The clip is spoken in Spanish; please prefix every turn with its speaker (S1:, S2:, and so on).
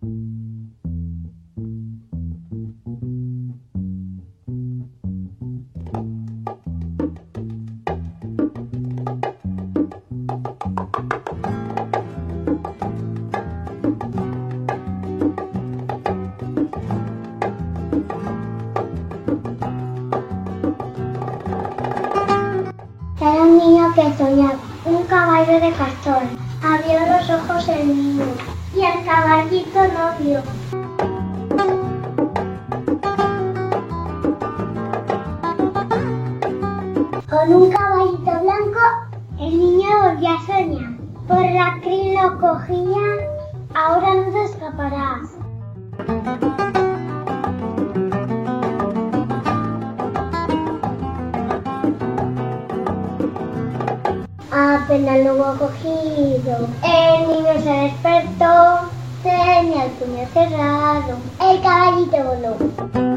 S1: Era un niño que soñaba, un caballo de castor. Abrió los ojos el niño caballito no vio. Con un caballito blanco, el niño volvió a soñar. Por la crin lo cogía, ahora no te escaparás. Apenas lo hubo cogido, el niño se despertó, el puño cerrado, el caballito voló.